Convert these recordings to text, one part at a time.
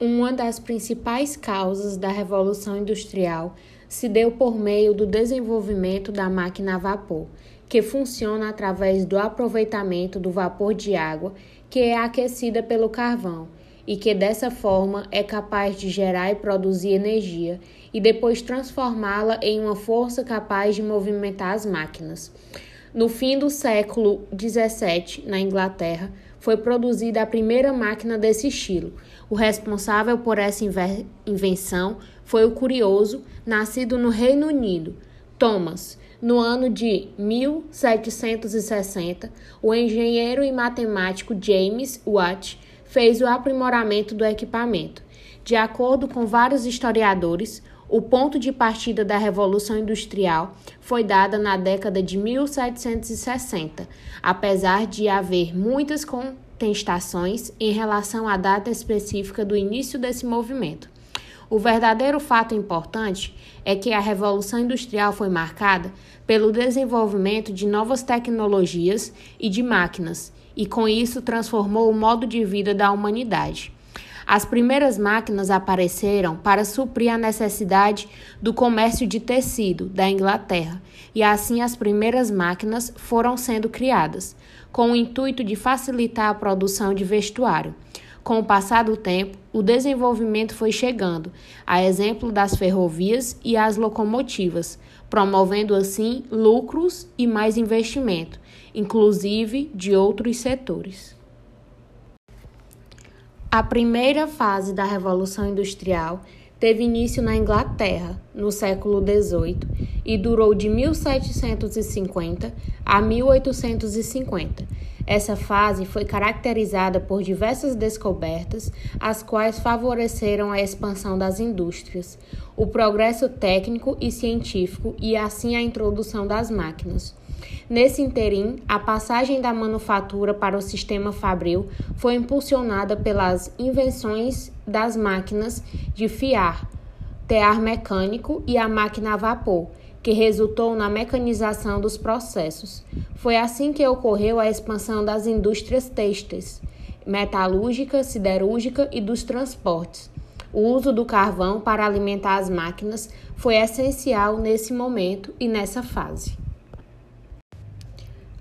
Uma das principais causas da Revolução Industrial se deu por meio do desenvolvimento da máquina a vapor, que funciona através do aproveitamento do vapor de água que é aquecida pelo carvão e que dessa forma é capaz de gerar e produzir energia e depois transformá-la em uma força capaz de movimentar as máquinas. No fim do século XVII, na Inglaterra, foi produzida a primeira máquina desse estilo. O responsável por essa invenção foi o curioso, nascido no Reino Unido, Thomas. No ano de 1760, o engenheiro e matemático James Watt fez o aprimoramento do equipamento. De acordo com vários historiadores, o ponto de partida da Revolução Industrial foi dada na década de 1760, apesar de haver muitas contestações em relação à data específica do início desse movimento. O verdadeiro fato importante é que a Revolução Industrial foi marcada pelo desenvolvimento de novas tecnologias e de máquinas, e com isso transformou o modo de vida da humanidade. As primeiras máquinas apareceram para suprir a necessidade do comércio de tecido da Inglaterra, e assim as primeiras máquinas foram sendo criadas, com o intuito de facilitar a produção de vestuário. Com o passar do tempo, o desenvolvimento foi chegando, a exemplo das ferrovias e as locomotivas, promovendo assim lucros e mais investimento, inclusive de outros setores. A primeira fase da Revolução Industrial teve início na Inglaterra, no século XVIII, e durou de 1750 a 1850. Essa fase foi caracterizada por diversas descobertas, as quais favoreceram a expansão das indústrias, o progresso técnico e científico e assim a introdução das máquinas. Nesse interim, a passagem da manufatura para o sistema fabril foi impulsionada pelas invenções das máquinas de fiar, tear mecânico e a máquina a vapor, que resultou na mecanização dos processos. Foi assim que ocorreu a expansão das indústrias têxteis, metalúrgica, siderúrgica e dos transportes. O uso do carvão para alimentar as máquinas foi essencial nesse momento e nessa fase.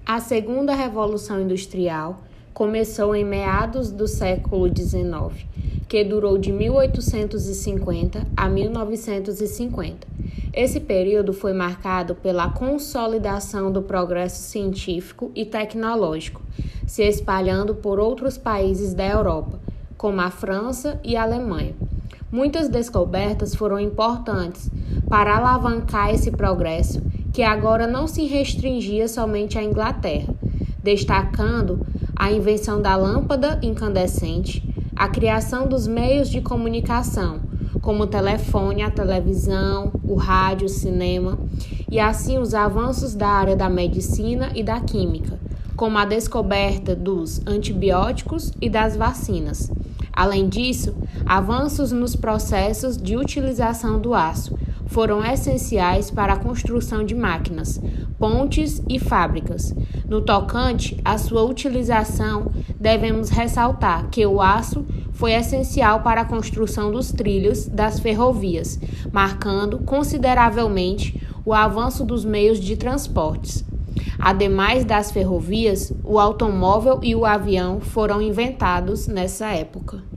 A segunda revolução industrial começou em meados do século XIX, que durou de 1850 a 1950. Esse período foi marcado pela consolidação do progresso científico e tecnológico, se espalhando por outros países da Europa, como a França e a Alemanha. Muitas descobertas foram importantes para alavancar esse progresso que agora não se restringia somente à Inglaterra, destacando a invenção da lâmpada incandescente, a criação dos meios de comunicação, como o telefone, a televisão, o rádio, o cinema, e assim os avanços da área da medicina e da química, como a descoberta dos antibióticos e das vacinas. Além disso, avanços nos processos de utilização do aço, foram essenciais para a construção de máquinas, pontes e fábricas. No tocante à sua utilização, devemos ressaltar que o aço foi essencial para a construção dos trilhos das ferrovias, marcando consideravelmente o avanço dos meios de transportes. Ademais das ferrovias, o automóvel e o avião foram inventados nessa época.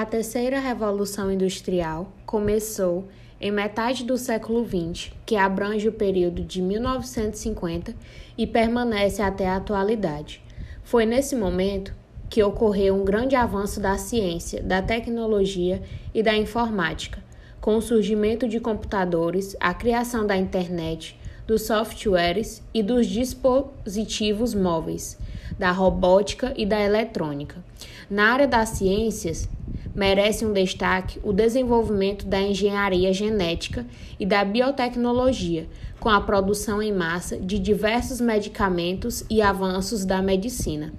A terceira revolução industrial começou em metade do século XX, que abrange o período de 1950 e permanece até a atualidade. Foi nesse momento que ocorreu um grande avanço da ciência, da tecnologia e da informática, com o surgimento de computadores, a criação da internet, dos softwares e dos dispositivos móveis, da robótica e da eletrônica. Na área das ciências, merece um destaque o desenvolvimento da engenharia genética e da biotecnologia, com a produção em massa de diversos medicamentos e avanços da medicina.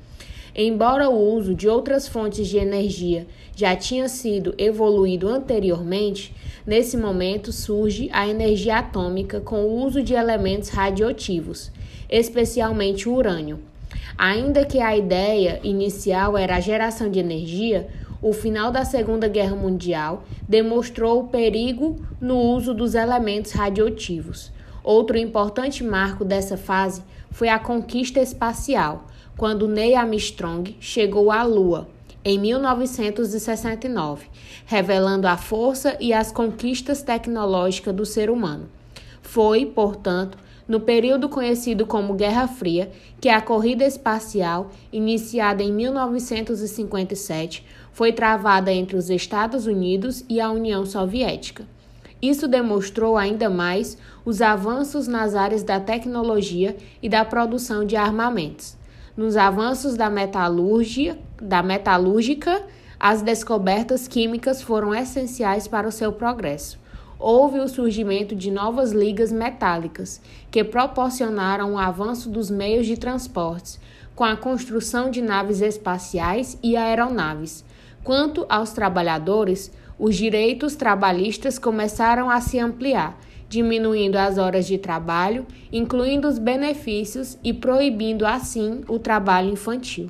Embora o uso de outras fontes de energia já tinha sido evoluído anteriormente, nesse momento surge a energia atômica com o uso de elementos radioativos, especialmente o urânio. Ainda que a ideia inicial era a geração de energia, o final da Segunda Guerra Mundial demonstrou o perigo no uso dos elementos radioativos. Outro importante marco dessa fase foi a conquista espacial, quando Neil Armstrong chegou à Lua em 1969, revelando a força e as conquistas tecnológicas do ser humano. Foi, portanto, no período conhecido como Guerra Fria que a corrida espacial, iniciada em 1957, foi travada entre os Estados Unidos e a União Soviética. Isso demonstrou ainda mais os avanços nas áreas da tecnologia e da produção de armamentos. Nos avanços da metalurgia, da metalúrgica, as descobertas químicas foram essenciais para o seu progresso. Houve o surgimento de novas ligas metálicas, que proporcionaram o avanço dos meios de transportes, com a construção de naves espaciais e aeronaves. Quanto aos trabalhadores, os direitos trabalhistas começaram a se ampliar, diminuindo as horas de trabalho, incluindo os benefícios e proibindo assim o trabalho infantil.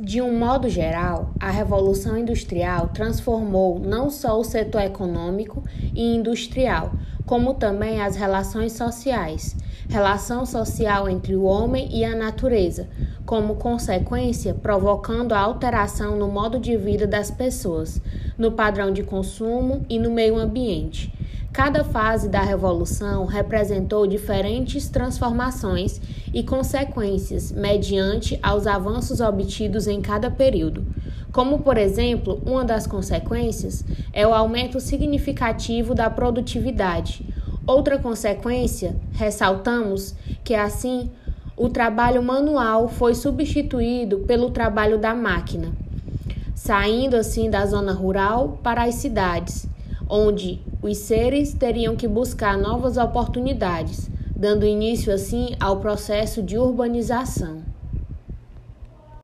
De um modo geral, a Revolução Industrial transformou não só o setor econômico e industrial, como também as relações sociais, relação social entre o homem e a natureza, como consequência, provocando a alteração no modo de vida das pessoas, no padrão de consumo e no meio ambiente. Cada fase da revolução representou diferentes transformações e consequências mediante aos avanços obtidos em cada período. Como, por exemplo, uma das consequências é o aumento significativo da produtividade. Outra consequência, ressaltamos que assim o trabalho manual foi substituído pelo trabalho da máquina, saindo assim da zona rural para as cidades, onde os seres teriam que buscar novas oportunidades, dando início assim ao processo de urbanização.